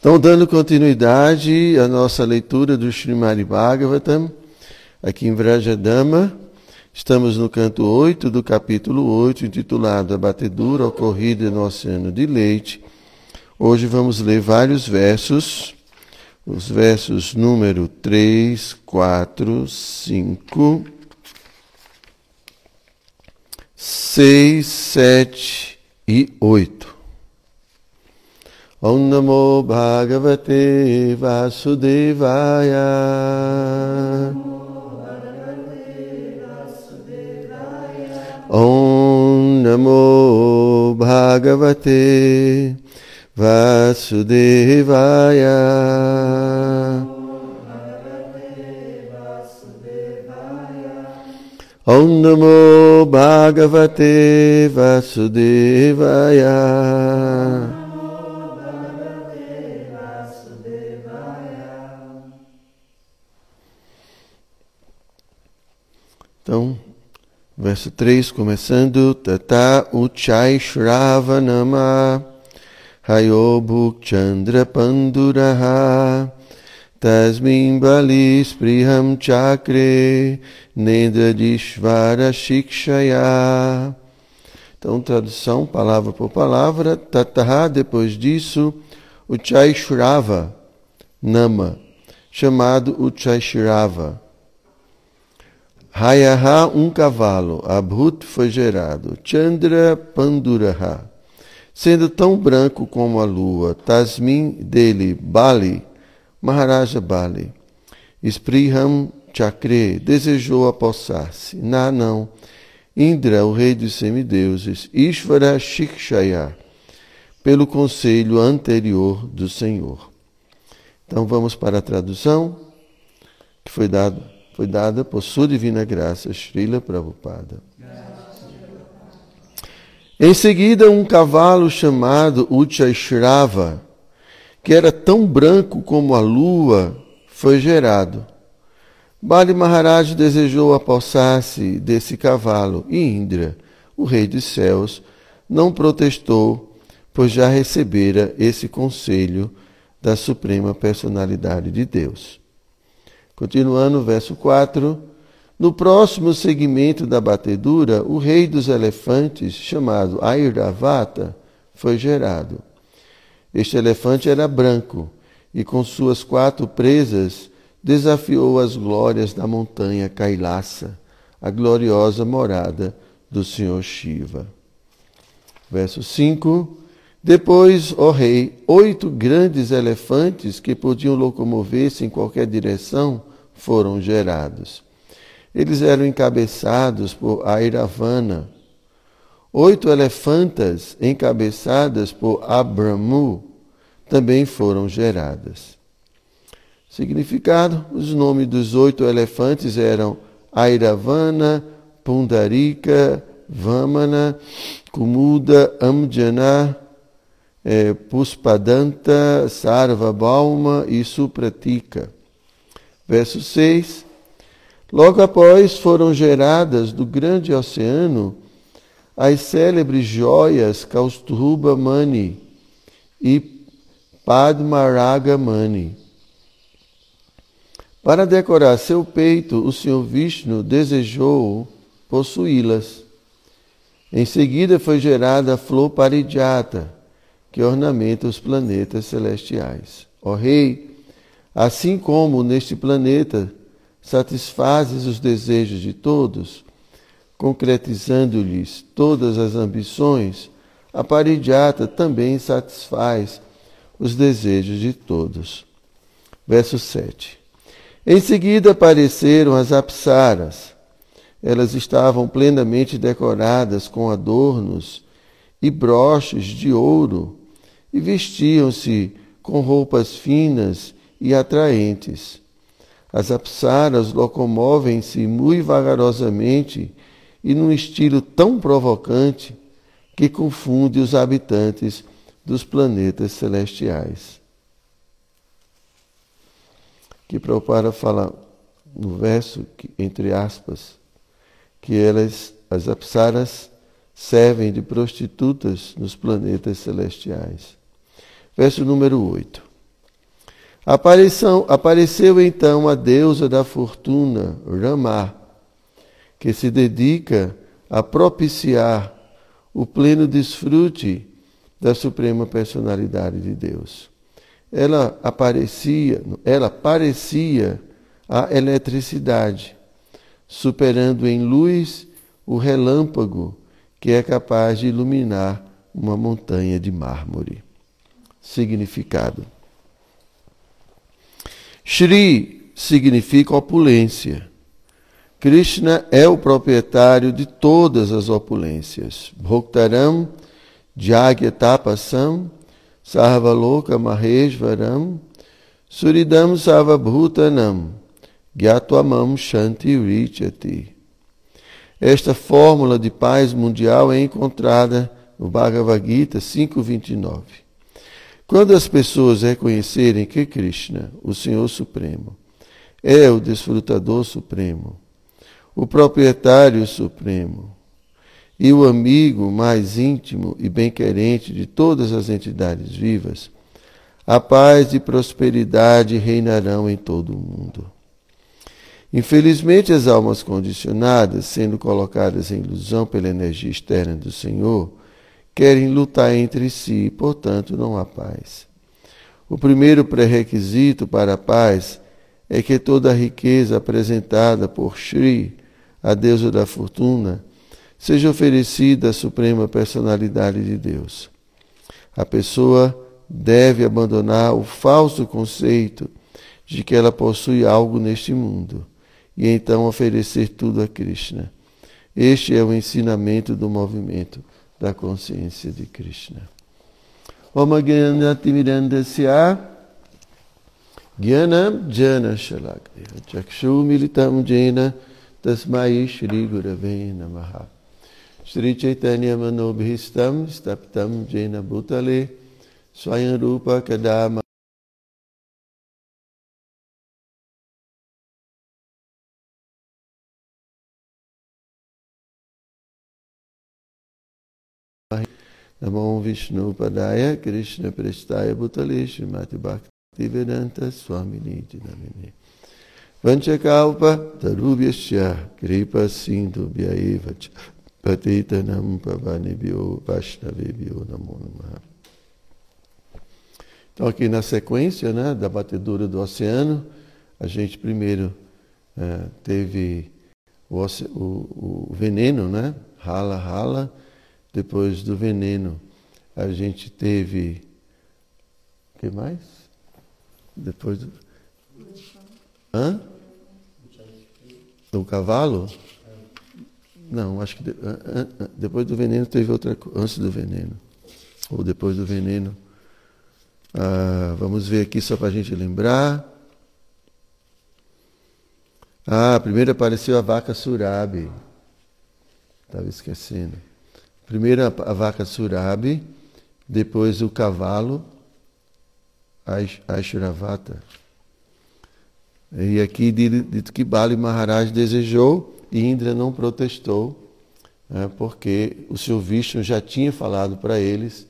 Então, dando continuidade à nossa leitura do Srimad Bhagavatam, aqui em Vrajadama, estamos no canto 8 do capítulo 8, intitulado A Batedura Ocorrida no Oceano de Leite. Hoje vamos ler vários versos, os versos número 3, 4, 5, 6, 7 e 8. Om Namo Bhagavate Vasudevaya. Om Namo Bhagavate Vasudevaya. Om Namo Bhagavate Vasudevaya. Então, verso 3, começando, Tata Uchai Shravanama Hayobhuk Chandra Panduraha Tasmin Bali Spriham Chakre Nedadishvara Shikshaya. Então, tradução, palavra por palavra, Tataha, depois disso, Uchai Shrava Nama, chamado Uchai Shrava Hayaha, um cavalo. Abhut foi gerado. Chandra Panduraha. Sendo tão branco como a lua. Tasmin dele, Bali. Maharaja Bali. Spriham Chakre desejou apossar-se. Na não. Indra, o rei dos semideuses. Ishvara Shikshaya. Pelo conselho anterior do Senhor. Então vamos para a tradução que foi dada foi dada por sua divina graça, Srila Prabhupada. Em seguida, um cavalo chamado Uchaishrava, que era tão branco como a lua, foi gerado. Bali Maharaj desejou apossar-se desse cavalo e Indra, o rei dos céus, não protestou, pois já recebera esse conselho da Suprema Personalidade de Deus. Continuando, verso 4. No próximo segmento da batedura, o rei dos elefantes, chamado Airavata, foi gerado. Este elefante era branco e, com suas quatro presas, desafiou as glórias da montanha Kailasa, a gloriosa morada do Senhor Shiva. Verso 5. Depois, ó rei, oito grandes elefantes que podiam locomover-se em qualquer direção foram gerados. Eles eram encabeçados por Airavana. Oito elefantas encabeçadas por Abramu também foram geradas. Significado: os nomes dos oito elefantes eram Airavana, Pundarika, Vamana, Kumuda, Amjana, eh, Puspadanta, Sarvabhauma e Supratika. Verso 6. Logo após foram geradas do grande oceano as célebres joias Kaustuba Mani e Padmaraga Mani. Para decorar seu peito, o Senhor Vishnu desejou possuí-las. Em seguida foi gerada a flor parijata, que ornamenta os planetas celestiais. Ó Rei, Assim como neste planeta satisfazes os desejos de todos, concretizando-lhes todas as ambições, a Parijata também satisfaz os desejos de todos. Verso 7. Em seguida apareceram as apsaras. Elas estavam plenamente decoradas com adornos e broches de ouro e vestiam-se com roupas finas e atraentes. As apsaras locomovem-se muito vagarosamente e num estilo tão provocante que confunde os habitantes dos planetas celestiais. Que Prabhupada fala no verso, entre aspas, que elas, as apsaras, servem de prostitutas nos planetas celestiais. Verso número 8. Apareceu, apareceu então a deusa da fortuna, Ramá, que se dedica a propiciar o pleno desfrute da suprema personalidade de Deus. Ela aparecia, ela parecia a eletricidade, superando em luz o relâmpago que é capaz de iluminar uma montanha de mármore. Significado: Shri significa opulência. Krishna é o proprietário de todas as opulências. Bhoktaram Jagyatapasam Sarvaloka Maheshvaram Suridam Sarvabhutanam Gyatwamam Shanti Richati. Esta fórmula de paz mundial é encontrada no Bhagavad Gita 5.29. Quando as pessoas reconhecerem que Krishna, o Senhor Supremo, é o desfrutador supremo, o proprietário supremo e o amigo mais íntimo e bem-querente de todas as entidades vivas, a paz e prosperidade reinarão em todo o mundo. Infelizmente, as almas condicionadas, sendo colocadas em ilusão pela energia externa do Senhor, querem lutar entre si, portanto, não há paz. O primeiro pré-requisito para a paz é que toda a riqueza apresentada por Shri a deusa da fortuna, seja oferecida à suprema personalidade de Deus. A pessoa deve abandonar o falso conceito de que ela possui algo neste mundo e então oferecer tudo a Krishna. Este é o ensinamento do movimento da consciência de Krishna. Om Gyanatimirandasya Gyanam Jana Shalakya Chakshu Militam Jena Tasmai Shri Gurave Namaha Shri Chaitanya Manobhistam Staptam Jena Bhutale Swayam Rupa Kadama Namo Vishnu Padaya Krishna Prestaya Bhutale Srimati Bhakti Vedanta Swami Niti Namine Vanchakalpa tarubhyasya kripa sindhu bhyaeva patitanam pavanibhyo vaishnavibhyo namo namaha. Então aqui na sequência né, da batedura do oceano, a gente primeiro é, teve o, o, o, veneno, né? Rala, rala. Depois do veneno, a gente teve. O que mais? Depois do. Hã? Do cavalo? Não, acho que de, depois do veneno teve outra antes do veneno. Ou depois do veneno. Ah, vamos ver aqui só para a gente lembrar. Ah, primeiro apareceu a vaca surabi. Estava esquecendo. Primeiro a vaca surabi, depois o cavalo, Aishravata. E aqui dito que Bali Maharaj desejou e Indra não protestou, né, porque o seu Vishnu já tinha falado para eles,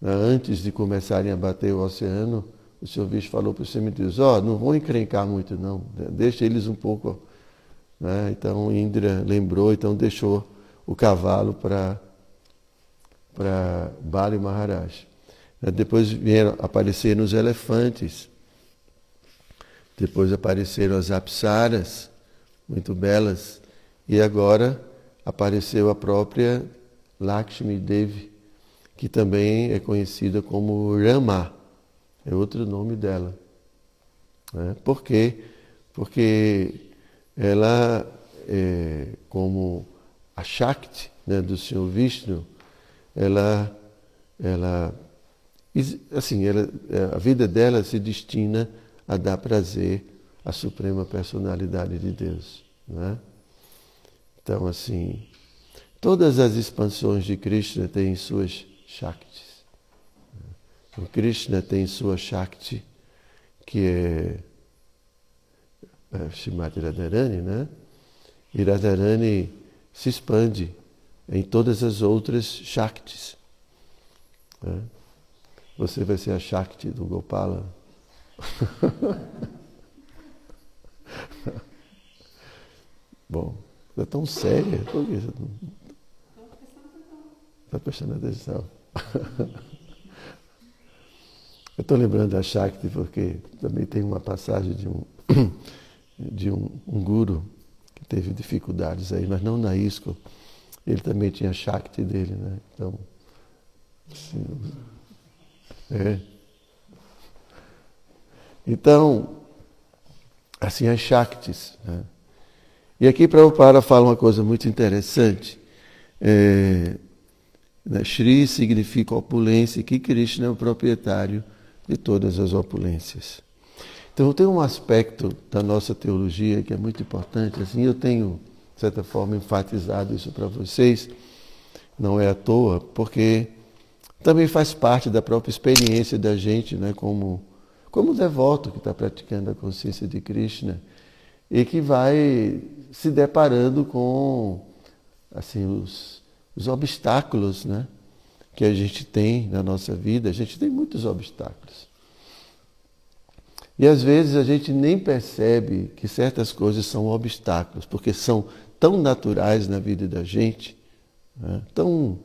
né, antes de começarem a bater o oceano, o seu Vishnu falou para os semideuses, ó, oh, não vão encrencar muito não, deixa eles um pouco. Né? Então Indra lembrou, então deixou o cavalo para para Bali Maharaj. Depois vieram aparecer os elefantes. Depois apareceram as apsaras, muito belas, e agora apareceu a própria Lakshmi Devi, que também é conhecida como Rama, é outro nome dela. Né? Por quê? Porque ela, é, como a Shakti né, do Senhor Vishnu, ela, ela, assim, ela, a vida dela se destina a dar prazer à suprema personalidade de Deus. Né? Então, assim, todas as expansões de Krishna têm suas Shaktis. O Krishna tem sua Shakti, que é, é Shimati Radharani, né? E Radharani se expande em todas as outras Shaktis. Né? Você vai ser a Shakti do Gopala, Bom, é tão séria. Por que você não está prestando atenção? Eu estou lembrando da Shakti porque também tem uma passagem de um, de um, um guru que teve dificuldades aí, mas não na ISCO. Ele também tinha Shakti dele, né? Então, assim, é. Então, assim, as Shaktis. Né? E aqui Prabhupada fala uma coisa muito interessante. É, né? Shri significa opulência, que Krishna é o proprietário de todas as opulências. Então tem um aspecto da nossa teologia que é muito importante, assim, eu tenho, de certa forma, enfatizado isso para vocês, não é à toa, porque também faz parte da própria experiência da gente, né, como, como devoto que está praticando a consciência de Krishna e que vai se deparando com assim os, os obstáculos, né? que a gente tem na nossa vida, a gente tem muitos obstáculos. E às vezes a gente nem percebe que certas coisas são obstáculos, porque são tão naturais na vida da gente, né? tão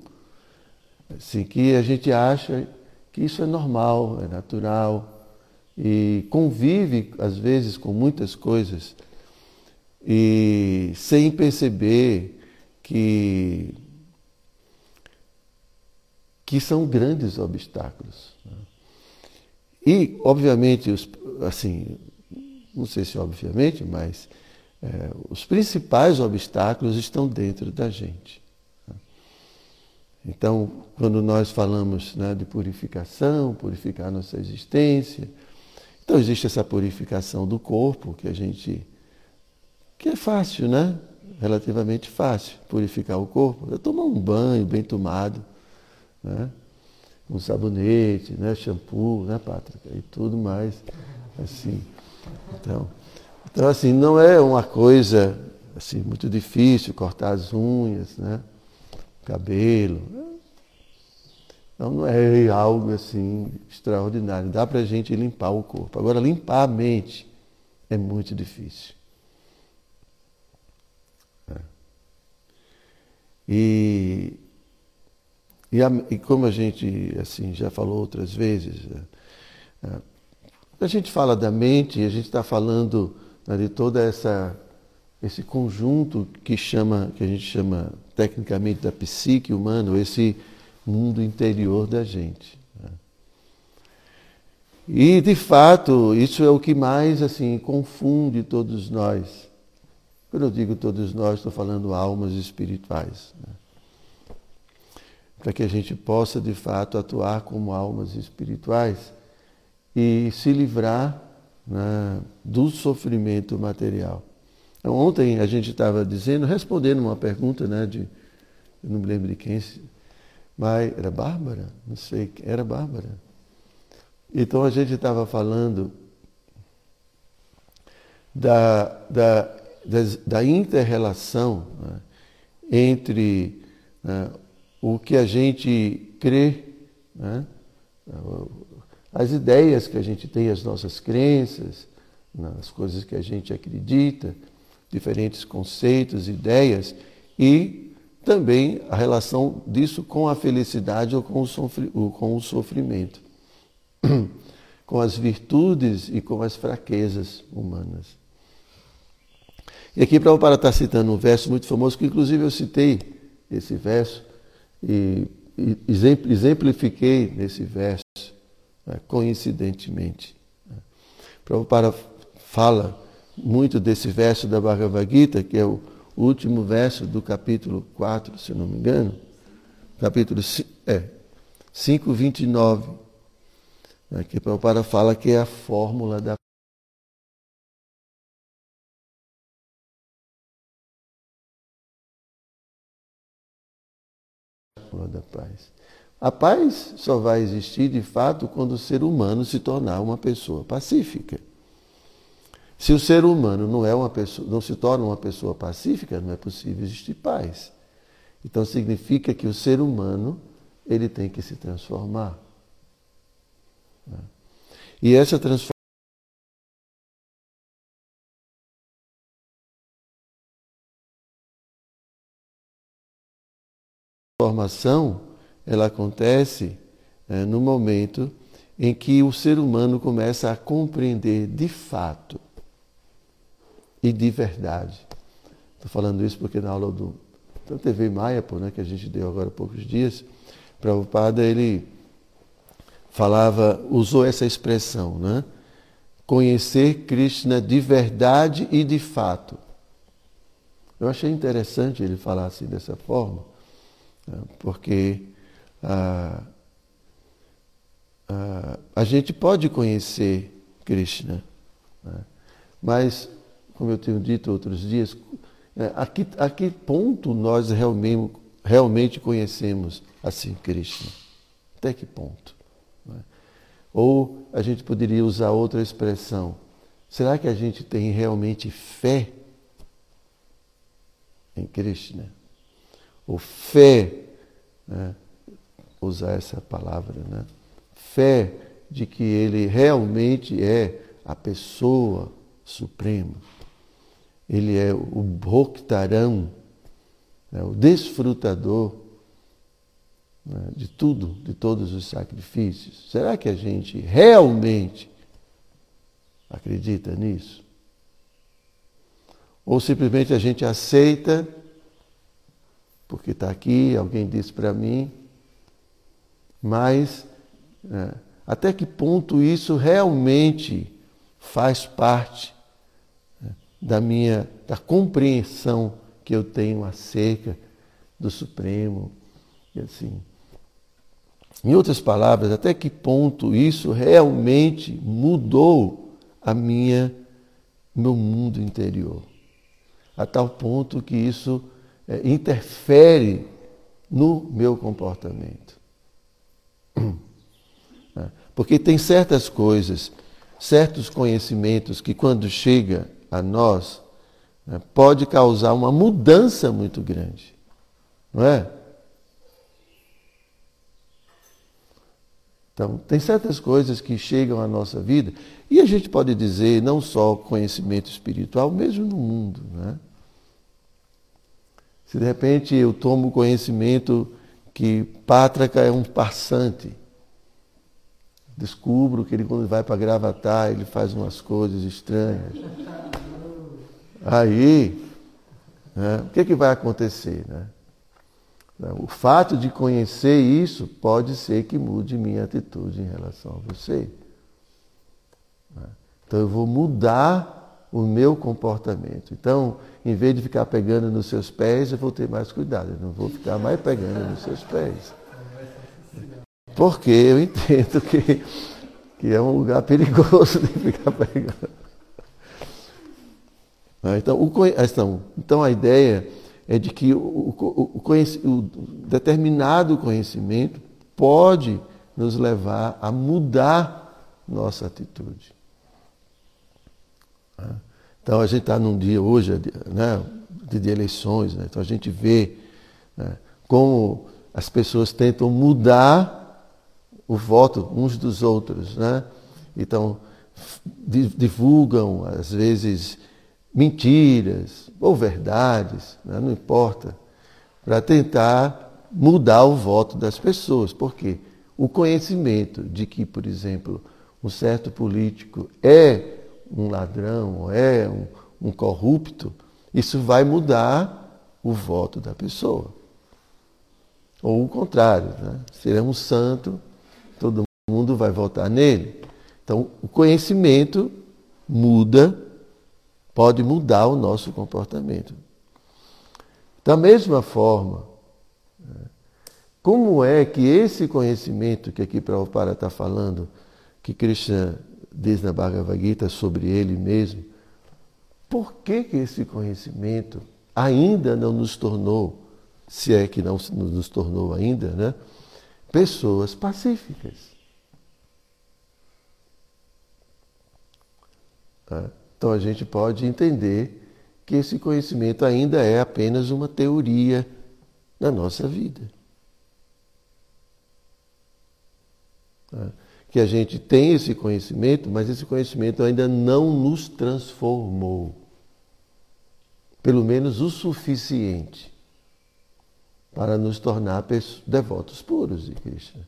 assim, que a gente acha que isso é normal, é natural, e convive às vezes com muitas coisas e sem perceber que que são grandes obstáculos. Né? E, obviamente, os, assim, não sei se obviamente, mas é, os principais obstáculos estão dentro da gente. Então, quando nós falamos né, de purificação, purificar nossa existência, então existe essa purificação do corpo que a gente que é fácil, né? Relativamente fácil purificar o corpo. É tomar um banho bem tomado, né? um sabonete, né? shampoo, né, Pátrica? E tudo mais, assim. Então, então, assim, não é uma coisa assim muito difícil cortar as unhas, né? cabelo. Então, não é algo assim extraordinário. Dá para a gente limpar o corpo. Agora, limpar a mente é muito difícil. É. E e, a, e, como a gente assim já falou outras vezes, é, é, a gente fala da mente, a gente está falando né, de toda essa esse conjunto que chama que a gente chama tecnicamente da psique humana, esse mundo interior da gente. Né? E de fato isso é o que mais assim confunde todos nós. Quando eu digo todos nós, estou falando almas espirituais. Né? para que a gente possa de fato atuar como almas espirituais e se livrar né, do sofrimento material. Então, ontem a gente estava dizendo, respondendo uma pergunta, né, de, eu não me lembro de quem, mas era Bárbara? Não sei, era Bárbara. Então a gente estava falando da, da, da, inter-relação né, entre né, o que a gente crê, né? As ideias que a gente tem, as nossas crenças, as coisas que a gente acredita, diferentes conceitos, ideias, e também a relação disso com a felicidade ou com o, sofri com o sofrimento, com as virtudes e com as fraquezas humanas. E aqui Prabhupada está citando um verso muito famoso, que inclusive eu citei esse verso, e, exemplifiquei nesse verso, né, coincidentemente. Né. Prabhupada fala muito desse verso da Bhagavad Gita, que é o último verso do capítulo 4, se não me engano, capítulo é, 5, 29, né, que Prabhupada fala que é a fórmula da da paz. A paz só vai existir de fato quando o ser humano se tornar uma pessoa pacífica. Se o ser humano não, é uma pessoa, não se torna uma pessoa pacífica, não é possível existir paz. Então significa que o ser humano ele tem que se transformar. Né? E essa transformação transformação ela acontece é, no momento em que o ser humano começa a compreender de fato e de verdade. Estou falando isso porque na aula do da TV pô, né, que a gente deu agora há poucos dias, Prabhupada ele falava, usou essa expressão, né? Conhecer Krishna de verdade e de fato. Eu achei interessante ele falar assim dessa forma, né, porque ah, ah, a gente pode conhecer Krishna, né, mas como eu tenho dito outros dias, é, a que, a que ponto nós realmente, realmente conhecemos assim Krishna? Até que ponto? É? Ou a gente poderia usar outra expressão. Será que a gente tem realmente fé em Krishna? Ou fé, né? Usar essa palavra, né? fé de que ele realmente é a pessoa suprema ele é o Bhoktaram, né, o desfrutador né, de tudo, de todos os sacrifícios. Será que a gente realmente acredita nisso? Ou simplesmente a gente aceita, porque está aqui, alguém disse para mim, mas né, até que ponto isso realmente faz parte da minha da compreensão que eu tenho acerca do Supremo e assim. Em outras palavras, até que ponto isso realmente mudou a minha meu mundo interior, a tal ponto que isso é, interfere no meu comportamento. Porque tem certas coisas, certos conhecimentos que quando chega a nós, né, pode causar uma mudança muito grande. Não é? Então, tem certas coisas que chegam à nossa vida, e a gente pode dizer não só conhecimento espiritual, mesmo no mundo. Né? Se de repente eu tomo conhecimento que Pátraca é um passante, descubro que ele quando vai para Gravatar, ele faz umas coisas estranhas. Aí, né, o que, que vai acontecer? Né? O fato de conhecer isso pode ser que mude minha atitude em relação a você. Né? Então eu vou mudar o meu comportamento. Então, em vez de ficar pegando nos seus pés, eu vou ter mais cuidado. Eu não vou ficar mais pegando nos seus pés. Porque eu entendo que, que é um lugar perigoso de ficar pegando. Né? Então, o, então, então a ideia é de que o, o, o, determinado conhecimento pode nos levar a mudar nossa atitude. Né? Então a gente está num dia hoje né, de, de eleições, né? então a gente vê né, como as pessoas tentam mudar o voto uns dos outros. Né? Então divulgam, às vezes, mentiras ou verdades, né? não importa, para tentar mudar o voto das pessoas. Por quê? O conhecimento de que, por exemplo, um certo político é um ladrão, é um, um corrupto, isso vai mudar o voto da pessoa. Ou o contrário, né? se ele é um santo, todo mundo vai votar nele. Então, o conhecimento muda pode mudar o nosso comportamento. Da mesma forma, como é que esse conhecimento que aqui Prabhupada está falando, que Krishna diz na Bhagavad Gita sobre ele mesmo, por que, que esse conhecimento ainda não nos tornou, se é que não nos tornou ainda, né, pessoas pacíficas? Tá? Então a gente pode entender que esse conhecimento ainda é apenas uma teoria na nossa vida. Que a gente tem esse conhecimento, mas esse conhecimento ainda não nos transformou. Pelo menos o suficiente para nos tornar devotos puros de Krishna.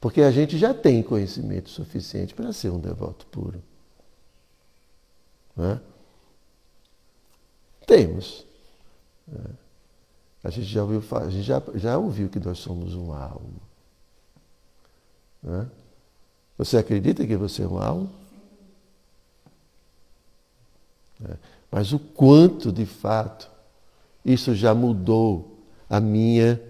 Porque a gente já tem conhecimento suficiente para ser um devoto puro. Né? Temos. É. A gente já ouviu, a gente já, já ouviu que nós somos uma alma. Né? Você acredita que você é uma alma? É. Mas o quanto, de fato, isso já mudou a minha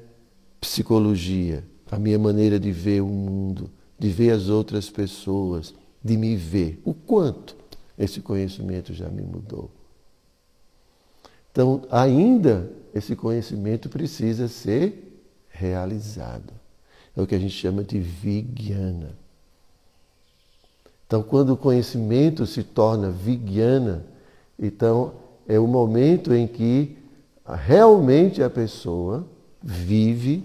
psicologia, a minha maneira de ver o mundo, de ver as outras pessoas, de me ver. O quanto esse conhecimento já me mudou. Então, ainda esse conhecimento precisa ser realizado. É o que a gente chama de vigyana. Então, quando o conhecimento se torna vigyana, então é o momento em que realmente a pessoa vive,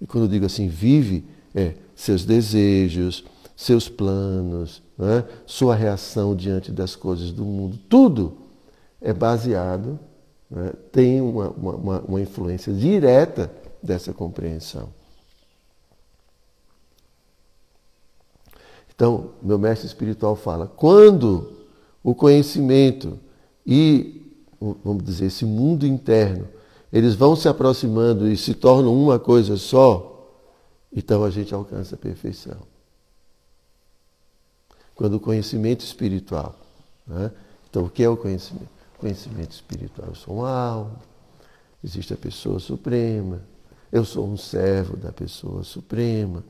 e quando eu digo assim, vive, é seus desejos, seus planos, né? sua reação diante das coisas do mundo, tudo é baseado, né? tem uma, uma, uma influência direta dessa compreensão. Então, meu mestre espiritual fala: quando o conhecimento e, vamos dizer, esse mundo interno, eles vão se aproximando e se tornam uma coisa só, então a gente alcança a perfeição. Quando o conhecimento espiritual. Né? Então, o que é o conhecimento? conhecimento espiritual. Eu sou uma alma, existe a pessoa suprema, eu sou um servo da pessoa suprema.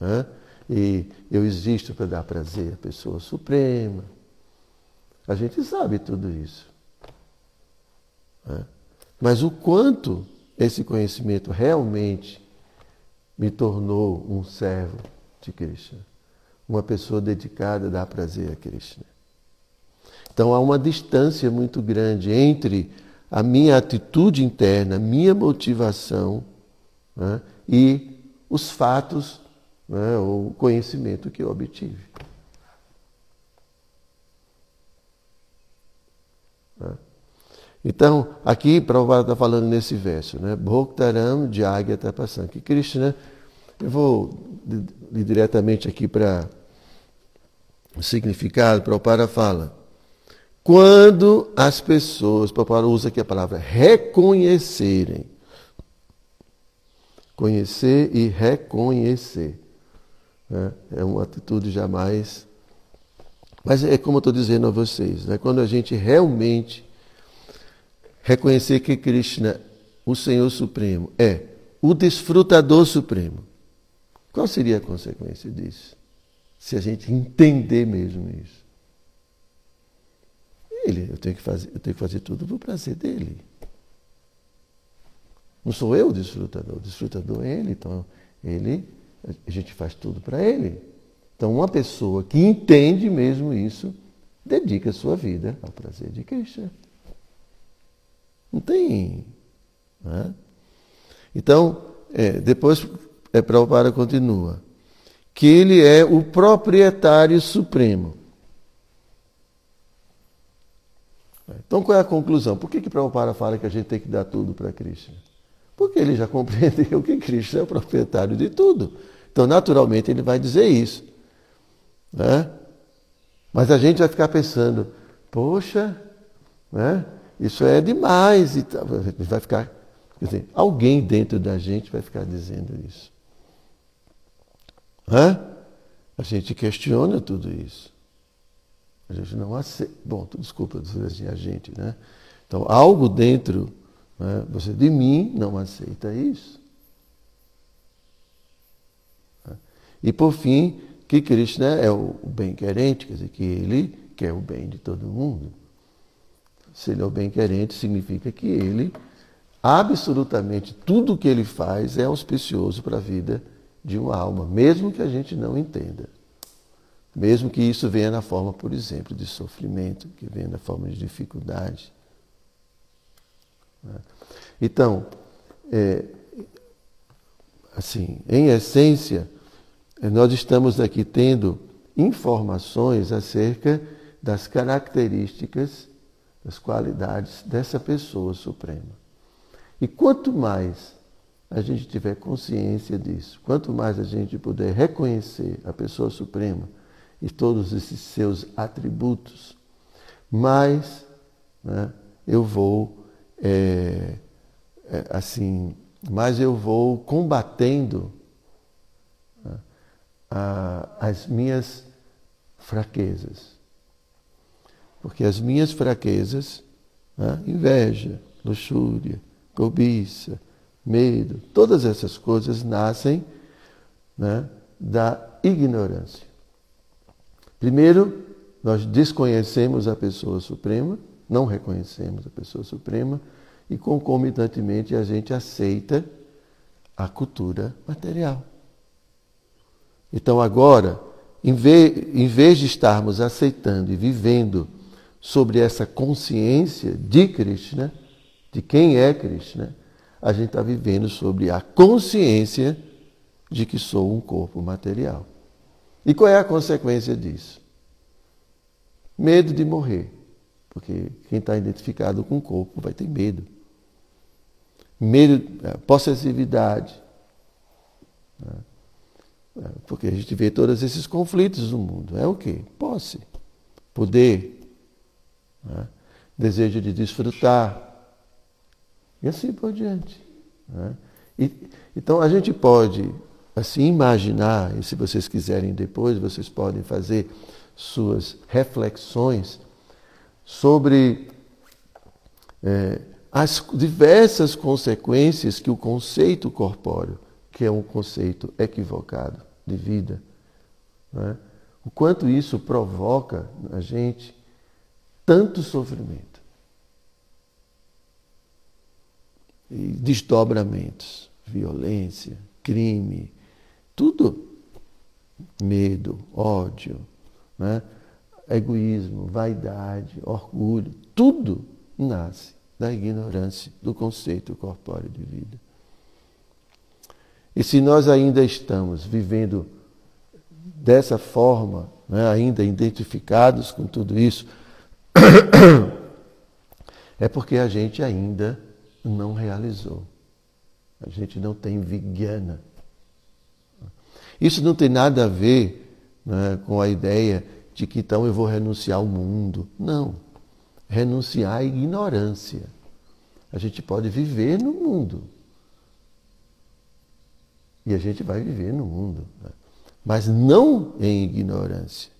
Né? E eu existo para dar prazer à pessoa suprema. A gente sabe tudo isso. Né? Mas o quanto esse conhecimento realmente me tornou um servo de Krishna, uma pessoa dedicada a dar prazer a Krishna. Então há uma distância muito grande entre a minha atitude interna, minha motivação né, e os fatos, né, o conhecimento que eu obtive. Né. Então, aqui Prabhupada está falando nesse verso, né? Bhoktaram que Krishna, eu vou ir diretamente aqui para o significado, Prabhupada fala, quando as pessoas, papai usa aqui a palavra reconhecerem. Conhecer e reconhecer. Né? É uma atitude jamais. Mas é como eu estou dizendo a vocês, né? quando a gente realmente reconhecer que Krishna, o Senhor Supremo, é o desfrutador supremo, qual seria a consequência disso? Se a gente entender mesmo isso ele. Eu tenho que fazer, eu tenho que fazer tudo para o prazer dele. Não sou eu o desfrutador, o desfrutador é ele. Então, ele, a gente faz tudo para ele. Então, uma pessoa que entende mesmo isso, dedica a sua vida ao prazer de Cristo. Não tem. Né? Então, é, depois é, Prabhupada continua. Que ele é o proprietário supremo. Então qual é a conclusão? Por que, que Prabhupada fala que a gente tem que dar tudo para Krishna? Porque ele já compreendeu que Krishna é o proprietário de tudo. Então, naturalmente, ele vai dizer isso. Né? Mas a gente vai ficar pensando, poxa, né? isso é demais. E vai ficar, dizer, alguém dentro da gente vai ficar dizendo isso. Hã? A gente questiona tudo isso. A gente não aceita. Bom, desculpa dizer assim, a gente, né? Então, algo dentro né, você de mim não aceita isso. E por fim, que Krishna é o bem-querente, quer dizer, que ele quer o bem de todo mundo. Se ele é o bem-querente, significa que ele, absolutamente tudo que ele faz é auspicioso para a vida de uma alma, mesmo que a gente não entenda. Mesmo que isso venha na forma, por exemplo, de sofrimento, que venha na forma de dificuldade. Né? Então, é, assim, em essência, nós estamos aqui tendo informações acerca das características das qualidades dessa pessoa suprema. E quanto mais a gente tiver consciência disso, quanto mais a gente puder reconhecer a pessoa suprema e todos esses seus atributos, mais né, eu vou, é, é, assim, mais eu vou combatendo a, as minhas fraquezas. Porque as minhas fraquezas, né, inveja, luxúria, cobiça, medo, todas essas coisas nascem né, da ignorância. Primeiro, nós desconhecemos a pessoa suprema, não reconhecemos a pessoa suprema e concomitantemente a gente aceita a cultura material. Então agora, em vez, em vez de estarmos aceitando e vivendo sobre essa consciência de Krishna, de quem é Krishna, a gente está vivendo sobre a consciência de que sou um corpo material. E qual é a consequência disso? Medo de morrer. Porque quem está identificado com o corpo vai ter medo. Medo, é, possessividade. Né? É, porque a gente vê todos esses conflitos no mundo. É o quê? Posse, poder, né? desejo de desfrutar, e assim por diante. Né? E, então a gente pode assim imaginar, e se vocês quiserem depois, vocês podem fazer suas reflexões sobre é, as diversas consequências que o conceito corpóreo, que é um conceito equivocado de vida, né? o quanto isso provoca na gente tanto sofrimento. e desdobramentos, violência, crime, tudo. Medo, ódio, né? egoísmo, vaidade, orgulho, tudo nasce da ignorância do conceito corpóreo de vida. E se nós ainda estamos vivendo dessa forma, né, ainda identificados com tudo isso, é porque a gente ainda não realizou. A gente não tem vigyana. Isso não tem nada a ver né, com a ideia de que então eu vou renunciar ao mundo. Não. Renunciar à ignorância. A gente pode viver no mundo. E a gente vai viver no mundo. Né? Mas não em ignorância.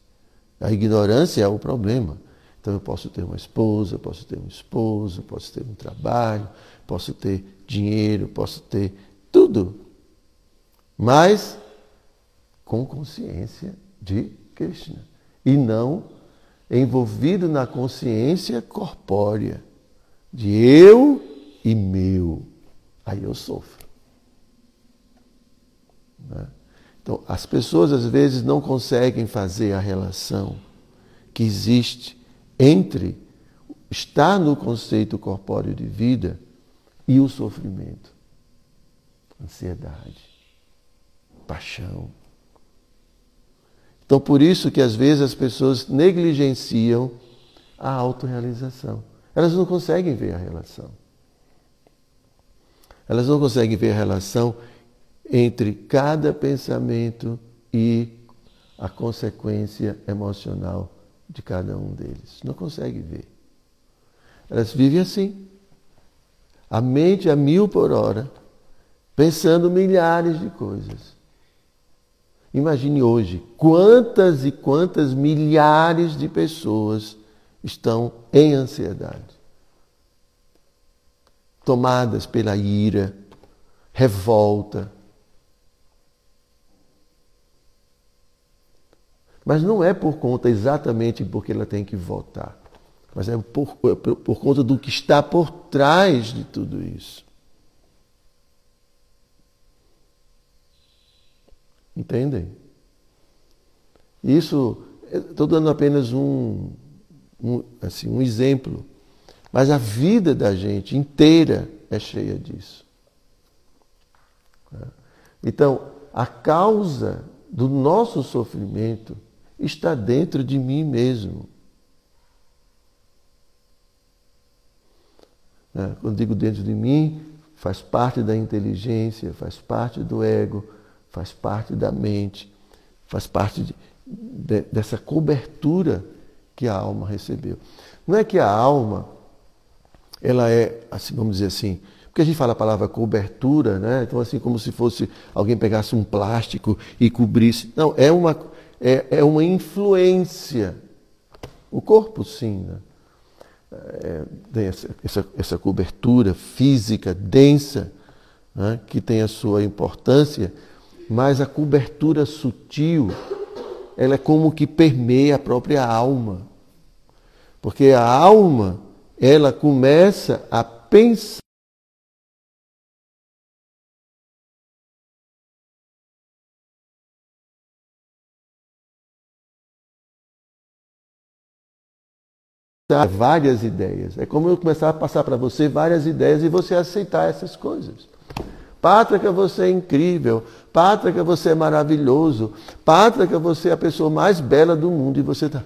A ignorância é o problema. Então eu posso ter uma esposa, posso ter um esposo, posso ter um trabalho, posso ter dinheiro, posso ter tudo. Mas com consciência de Krishna. E não envolvido na consciência corpórea de eu e meu. Aí eu sofro. Né? Então, as pessoas às vezes não conseguem fazer a relação que existe entre estar no conceito corpóreo de vida e o sofrimento. Ansiedade, paixão. Então, por isso que às vezes as pessoas negligenciam a autorrealização. Elas não conseguem ver a relação. Elas não conseguem ver a relação entre cada pensamento e a consequência emocional de cada um deles. Não consegue ver. Elas vivem assim. A mente a mil por hora, pensando milhares de coisas. Imagine hoje quantas e quantas milhares de pessoas estão em ansiedade, tomadas pela ira, revolta, Mas não é por conta exatamente porque ela tem que votar, mas é por, por, conta do que está por trás de tudo isso. Entendem? Isso, estou dando apenas um, um, assim, um exemplo, mas a vida da gente inteira é cheia disso. Então, a causa do nosso sofrimento está dentro de mim mesmo. Né? Quando digo dentro de mim, faz parte da inteligência, faz parte do ego, faz parte da mente, faz parte de, de, dessa cobertura que a alma recebeu. Não é que a alma, ela é, assim, vamos dizer assim, porque a gente fala a palavra cobertura, né? Então, assim, como se fosse alguém pegasse um plástico e cobrisse. Não, é uma, é, é uma influência. O corpo, sim, né? É, tem essa, essa, essa, cobertura física densa, né? que tem a sua importância, mas a cobertura sutil, ela é como que permeia a própria alma. Porque a alma, ela começa a pensar várias ideias. É como eu começar a passar para você várias ideias e você aceitar essas coisas. Pátrica, você é incrível. Pátrica, você é maravilhoso. Pátrica, você é a pessoa mais bela do mundo. E você está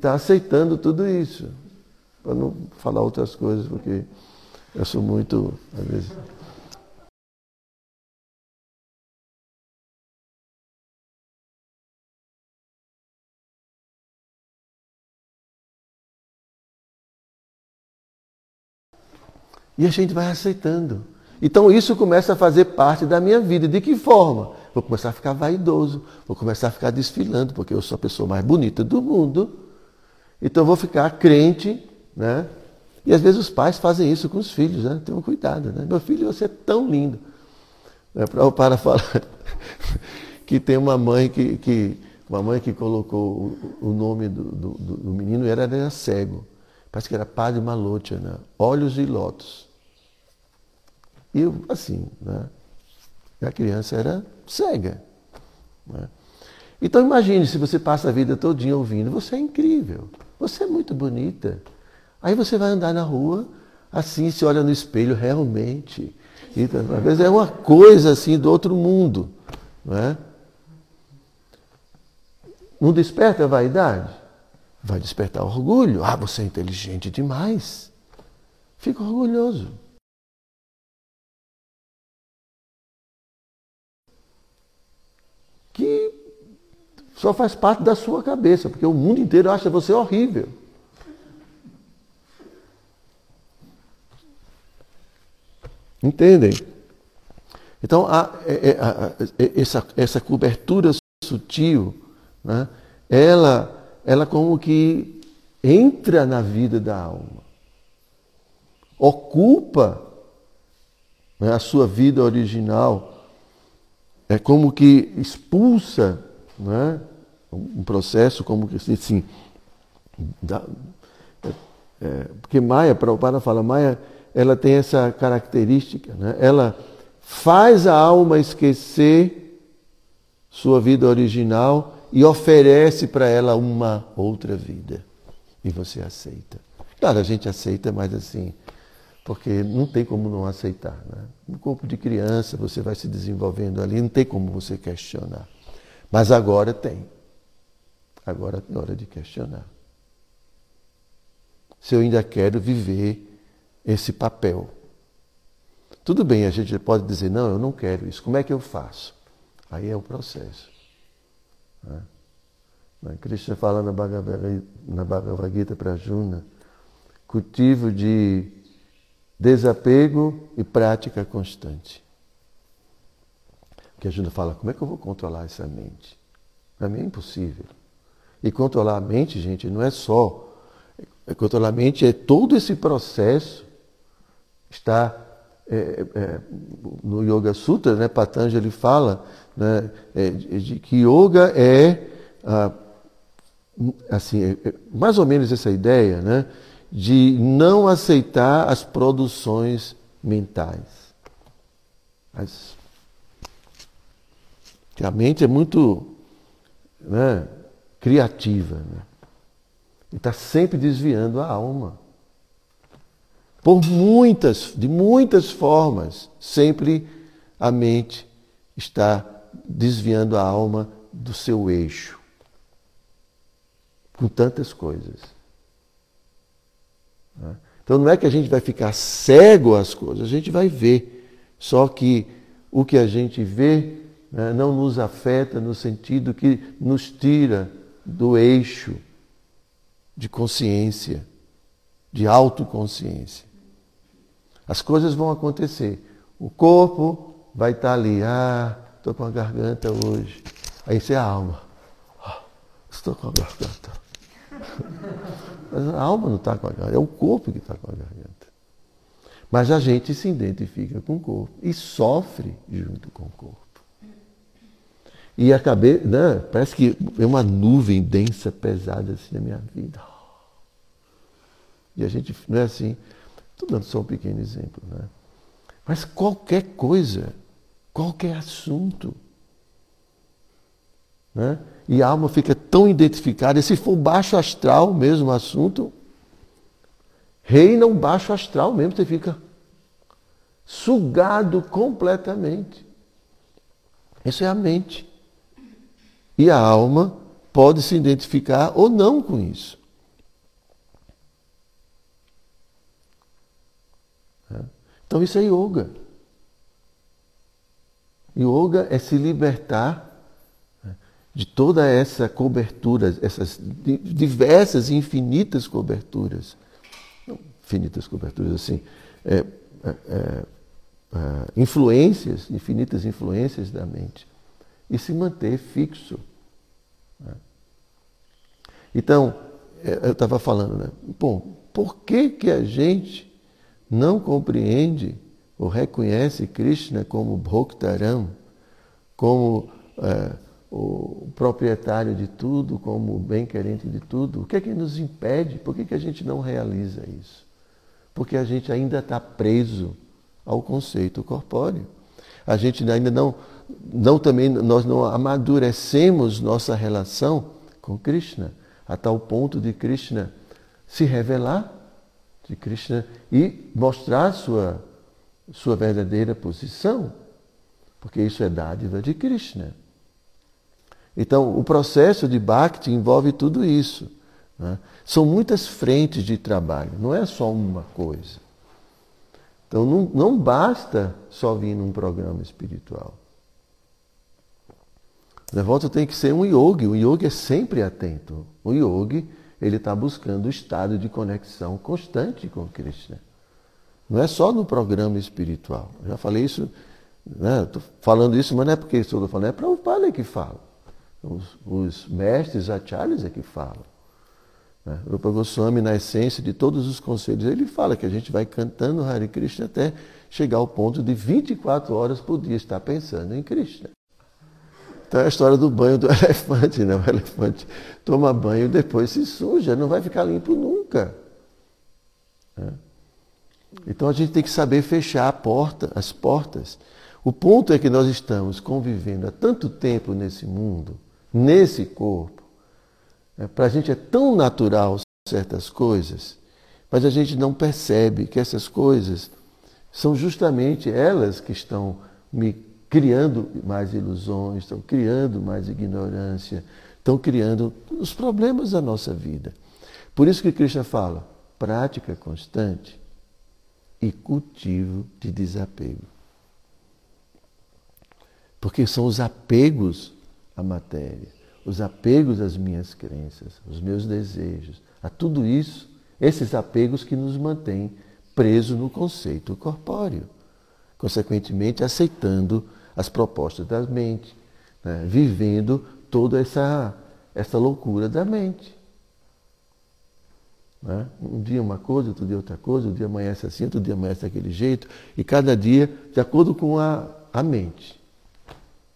tá aceitando tudo isso. Para não falar outras coisas, porque eu sou muito, às vezes, E a gente vai aceitando. Então isso começa a fazer parte da minha vida. De que forma? Vou começar a ficar vaidoso, vou começar a ficar desfilando, porque eu sou a pessoa mais bonita do mundo. Então vou ficar crente, né? E às vezes os pais fazem isso com os filhos, né? Tenham cuidado, né? Meu filho, você é tão lindo. É para para falar que tem uma mãe que, que uma mãe que colocou o, o nome do, do, do menino era, era cego. Parece que era Padre Malotia, né? Olhos e Lótus. E assim, né? a criança era cega. Né? Então imagine se você passa a vida todinha ouvindo, você é incrível, você é muito bonita. Aí você vai andar na rua, assim, se olha no espelho realmente. Então, às vezes é uma coisa assim do outro mundo. Não, é? não desperta a vaidade? Vai despertar orgulho. Ah, você é inteligente demais. Fica orgulhoso. que só faz parte da sua cabeça, porque o mundo inteiro acha você horrível. Entendem? Então, a, é, é, a, a, é, essa, essa cobertura sutil, né, ela, ela como que entra na vida da alma, ocupa né, a sua vida original é como que expulsa né, um processo como que assim, da, é, é, porque Maia, Prabhupada fala, Maia, ela tem essa característica, né, ela faz a alma esquecer sua vida original e oferece para ela uma outra vida. E você aceita. Claro, a gente aceita, mas assim, porque não tem como não aceitar. Né? No corpo de criança, você vai se desenvolvendo ali, não tem como você questionar. Mas agora tem. Agora é hora de questionar. Se eu ainda quero viver esse papel. Tudo bem, a gente pode dizer, não, eu não quero isso. Como é que eu faço? Aí é o processo. Né? Krishna fala na Bhagavad Gita para Juna, cultivo de desapego e prática constante. Porque a gente fala, como é que eu vou controlar essa mente? Para mim é impossível. E controlar a mente, gente, não é só. É, controlar a mente é todo esse processo. Está é, é, no Yoga Sutra, né, Patanjali fala né, é, de que yoga é, ah, assim, é, é mais ou menos essa ideia, né, de não aceitar as produções mentais. As... a mente é muito né, criativa. Né? E está sempre desviando a alma. Por muitas, de muitas formas, sempre a mente está desviando a alma do seu eixo. Com tantas coisas. Né? Então não é que a gente vai ficar cego às coisas, a gente vai ver. Só que o que a gente vê não nos afeta no sentido que nos tira do eixo de consciência, de autoconsciência. As coisas vão acontecer. O corpo vai estar ali. Ah, estou com a garganta hoje. Aí você é a alma. Ah, estou com a garganta. Mas a alma não está com a garganta, é o corpo que está com a garganta. Mas a gente se identifica com o corpo e sofre junto com o corpo. E acabei, né, parece que é uma nuvem densa, pesada assim na minha vida. E a gente não é assim. Estou dando só um pequeno exemplo, né? Mas qualquer coisa, qualquer assunto, né? E a alma fica tão identificada, e se for baixo astral mesmo o assunto, reina um baixo astral mesmo, você fica sugado completamente. Isso é a mente. E a alma pode se identificar ou não com isso. Então isso é yoga. Yoga é se libertar né, de toda essa cobertura, essas diversas infinitas coberturas. Infinitas coberturas, assim. É, é, é, é, influências, infinitas influências da mente. E se manter fixo. Né? Então, é, eu estava falando, né? Bom, por que, que a gente não compreende ou reconhece Krishna como Bhoktaram, como é, o proprietário de tudo, como o bem-querente de tudo, o que é que nos impede? Por que, que a gente não realiza isso? Porque a gente ainda está preso ao conceito corpóreo. A gente ainda não, não também, nós não amadurecemos nossa relação com Krishna, a tal ponto de Krishna se revelar de Krishna e mostrar sua, sua verdadeira posição, porque isso é dádiva de Krishna. Então, o processo de Bhakti envolve tudo isso. Né? São muitas frentes de trabalho, não é só uma coisa. Então, não, não basta só vir num programa espiritual. Devoto tem que ser um yogi. O yogi é sempre atento. O yogi ele está buscando o estado de conexão constante com Krishna. Não é só no programa espiritual. Eu já falei isso, né? falando isso, mas não é porque estou falando, é para o Pali que fala. Os, os mestres acharyas é que falam. Né? Rupa Goswami, na essência de todos os conselhos, ele fala que a gente vai cantando Hare Krishna até chegar ao ponto de 24 horas por dia estar pensando em Krishna. Então é a história do banho do elefante, né? O elefante toma banho e depois se suja, não vai ficar limpo nunca. É. Então a gente tem que saber fechar porta, as portas. O ponto é que nós estamos convivendo há tanto tempo nesse mundo, nesse corpo. É, Para a gente é tão natural certas coisas, mas a gente não percebe que essas coisas são justamente elas que estão me criando mais ilusões, estão criando mais ignorância, estão criando os problemas da nossa vida. Por isso que Krishna fala, prática constante e cultivo de desapego. Porque são os apegos à matéria, os apegos às minhas crenças, os meus desejos, a tudo isso, esses apegos que nos mantêm presos no conceito corpóreo. Consequentemente, aceitando as propostas da mente, né? vivendo toda essa, essa loucura da mente. Né? Um dia uma coisa, outro dia outra coisa, um dia amanhece assim, outro dia amanhece daquele jeito, e cada dia de acordo com a, a mente.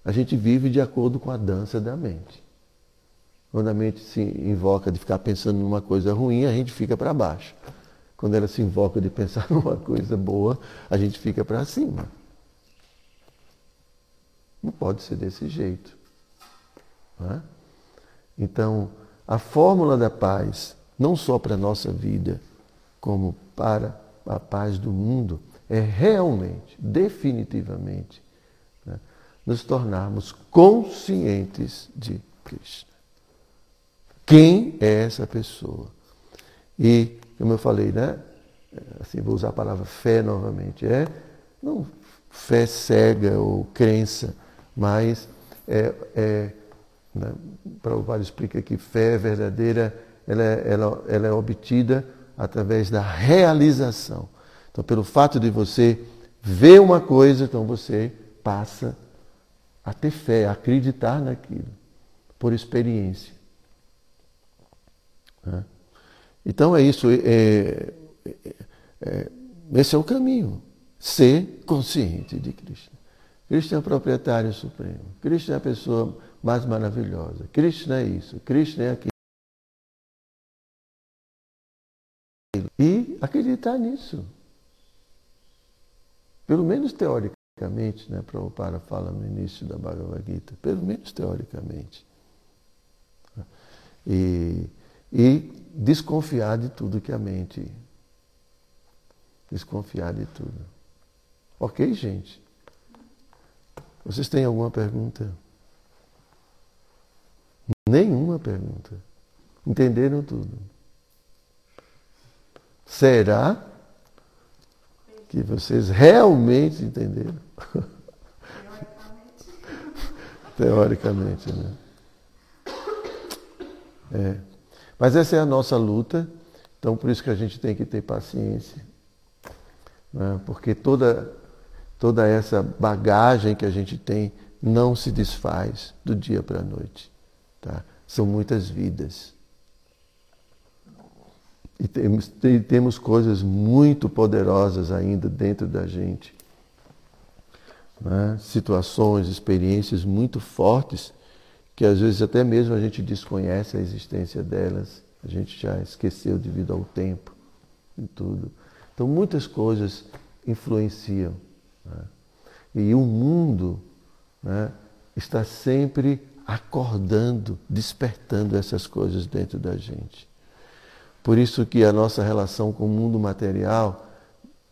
A gente vive de acordo com a dança da mente. Quando a mente se invoca de ficar pensando numa coisa ruim, a gente fica para baixo. Quando ela se invoca de pensar numa coisa boa, a gente fica para cima. Não pode ser desse jeito. É? Então, a fórmula da paz, não só para a nossa vida, como para a paz do mundo, é realmente, definitivamente, né, nos tornarmos conscientes de Krishna. Quem é essa pessoa? E, como eu falei, né? assim, vou usar a palavra fé novamente, é não fé cega ou crença, mas é, é né, Prabhupada explica que fé verdadeira ela é, ela, ela é obtida através da realização. Então, pelo fato de você ver uma coisa, então você passa a ter fé, a acreditar naquilo, por experiência. Né? Então é isso, é, é, é, esse é o caminho. Ser consciente de Cristo. Cristo é o proprietário supremo. Cristo é a pessoa mais maravilhosa. Cristo é isso. Cristo é aquilo. E acreditar nisso. Pelo menos teoricamente, né? Prabhupada fala no início da Bhagavad Gita. Pelo menos teoricamente. E, e desconfiar de tudo que a mente. Desconfiar de tudo. Ok, gente? Vocês têm alguma pergunta? Nenhuma pergunta. Entenderam tudo. Será que vocês realmente entenderam? Teoricamente, né? É. Mas essa é a nossa luta, então por isso que a gente tem que ter paciência, né? porque toda, toda essa bagagem que a gente tem não se desfaz do dia para a noite. Tá? São muitas vidas. E temos, temos coisas muito poderosas ainda dentro da gente. Né? Situações, experiências muito fortes que às vezes até mesmo a gente desconhece a existência delas, a gente já esqueceu devido ao tempo e tudo. Então muitas coisas influenciam. Né? E o mundo né, está sempre acordando, despertando essas coisas dentro da gente. Por isso que a nossa relação com o mundo material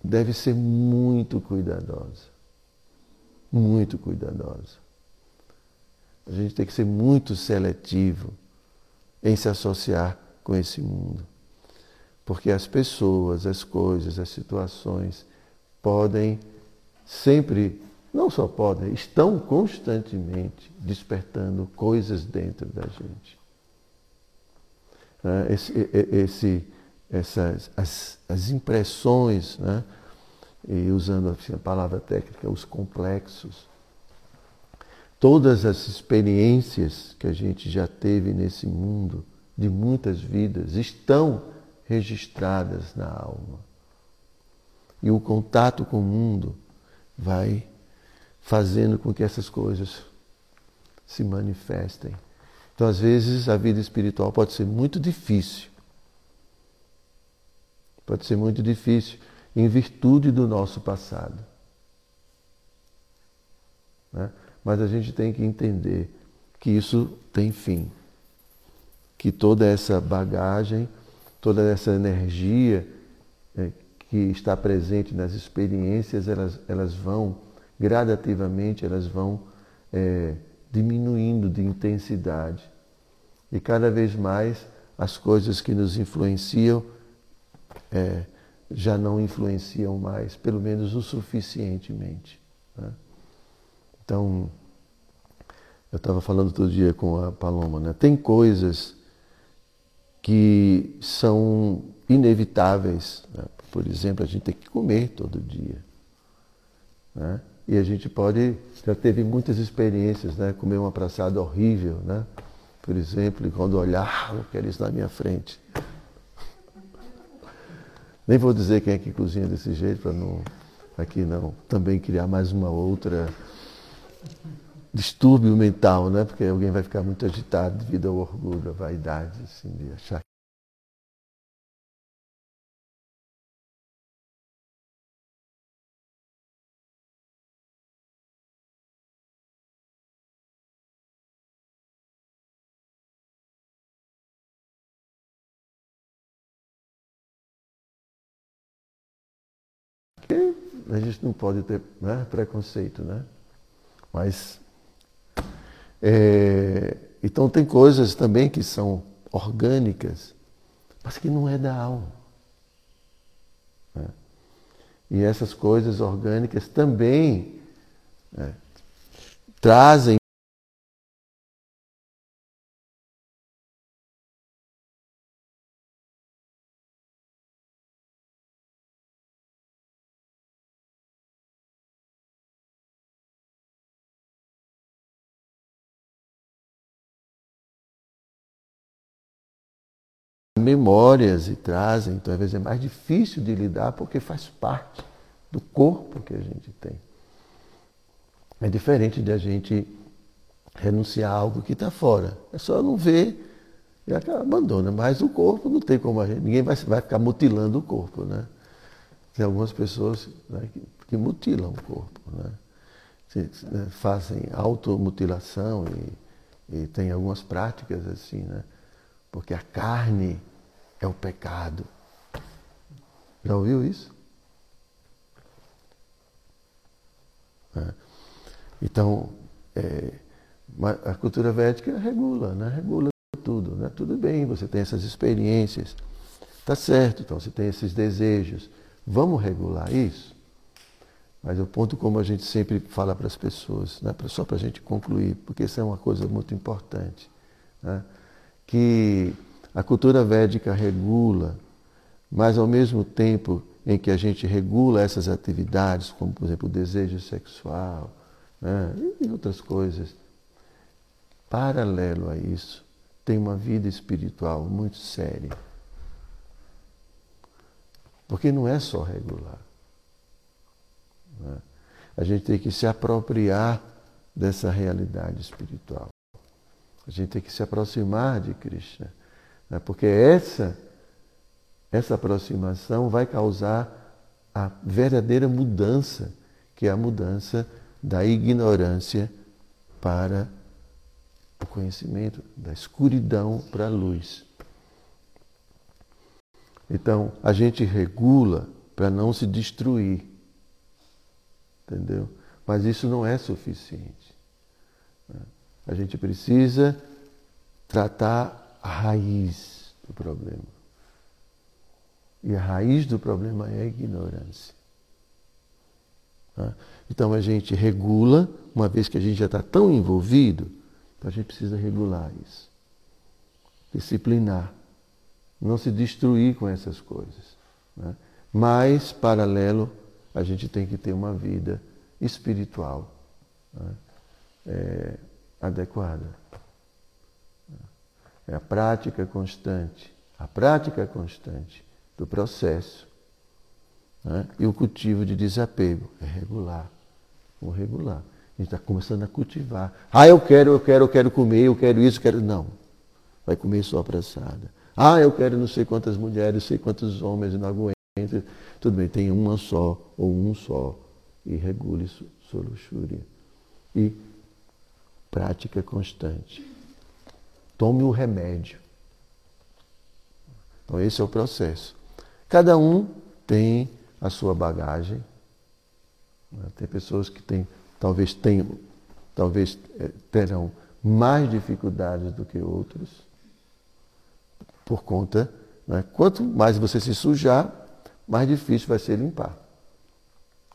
deve ser muito cuidadosa. Muito cuidadosa. A gente tem que ser muito seletivo em se associar com esse mundo. Porque as pessoas, as coisas, as situações podem sempre não só podem, estão constantemente despertando coisas dentro da gente. É, esse, esse, essas, as, as impressões, né? e usando assim, a palavra técnica, os complexos, todas as experiências que a gente já teve nesse mundo, de muitas vidas, estão registradas na alma. E o contato com o mundo vai fazendo com que essas coisas se manifestem. Então, às vezes, a vida espiritual pode ser muito difícil. Pode ser muito difícil em virtude do nosso passado. Né? Mas a gente tem que entender que isso tem fim. Que toda essa bagagem, toda essa energia que está presente nas experiências, elas, elas vão gradativamente elas vão é, diminuindo de intensidade. E cada vez mais as coisas que nos influenciam é, já não influenciam mais, pelo menos o suficientemente. Né? Então, eu estava falando todo dia com a Paloma, né? tem coisas que são inevitáveis. Né? Por exemplo, a gente tem que comer todo dia. Né? E a gente pode, já teve muitas experiências, né? Comer uma praçada horrível, né? Por exemplo, e quando olhar, eu quero isso na minha frente. Nem vou dizer quem é que cozinha desse jeito para não aqui não também criar mais uma outra distúrbio mental, né? Porque alguém vai ficar muito agitado devido ao orgulho, à vaidade, assim, de achar a gente não pode ter né, preconceito, né? Mas é, então tem coisas também que são orgânicas, mas que não é da alma. E essas coisas orgânicas também né, trazem memórias e trazem, então às vezes é mais difícil de lidar porque faz parte do corpo que a gente tem. É diferente de a gente renunciar a algo que está fora. É só não ver e abandona. Mas o corpo não tem como a gente. Ninguém vai, vai ficar mutilando o corpo. Né? Tem algumas pessoas né, que, que, mutilam o corpo. Né? Se, né, fazem automutilação e, e tem algumas práticas assim, né? Porque a carne é o pecado. Já ouviu isso? É. Então, é, a cultura védica regula, né? regula tudo. Né? Tudo bem, você tem essas experiências, tá certo, então você tem esses desejos. Vamos regular isso? Mas o ponto como a gente sempre fala para as pessoas, né? só para a gente concluir, porque isso é uma coisa muito importante, né? que a cultura védica regula, mas ao mesmo tempo em que a gente regula essas atividades, como por exemplo o desejo sexual né, e outras coisas, paralelo a isso, tem uma vida espiritual muito séria. Porque não é só regular. Né? A gente tem que se apropriar dessa realidade espiritual. A gente tem que se aproximar de Krishna. Né? Porque essa, essa aproximação vai causar a verdadeira mudança, que é a mudança da ignorância para o conhecimento, da escuridão para a luz. Então, a gente regula para não se destruir. Entendeu? Mas isso não é suficiente. A gente precisa tratar a raiz do problema. E a raiz do problema é a ignorância. Tá? Então a gente regula, uma vez que a gente já está tão envolvido, a gente precisa regular isso. Disciplinar. Não se destruir com essas coisas. Né? Mas, paralelo, a gente tem que ter uma vida espiritual né? é, adequada. É a prática constante, a prática constante do processo. Né? E o cultivo de desapego é regular. Vou regular. A gente está começando a cultivar. Ah, eu quero, eu quero, eu quero comer, eu quero isso, eu quero. Não. Vai comer só apressada. Ah, eu quero não sei quantas mulheres, não sei quantos homens, não aguento. Tudo bem, tem uma só ou um só. E regule sua luxúria. E prática constante. Tome o remédio. Então, esse é o processo. Cada um tem a sua bagagem. Né? Tem pessoas que têm, talvez tenham, talvez eh, terão mais dificuldades do que outros, por conta, né? quanto mais você se sujar, mais difícil vai ser limpar.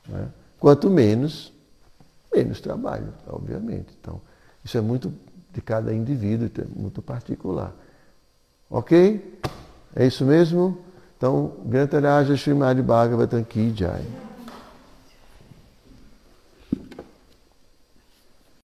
Né? Quanto menos, menos trabalho, obviamente. Então, isso é muito de cada indivíduo, muito particular. Ok? É isso mesmo? Então, Grantaraja Srimad Bhagavatam Ki Jai.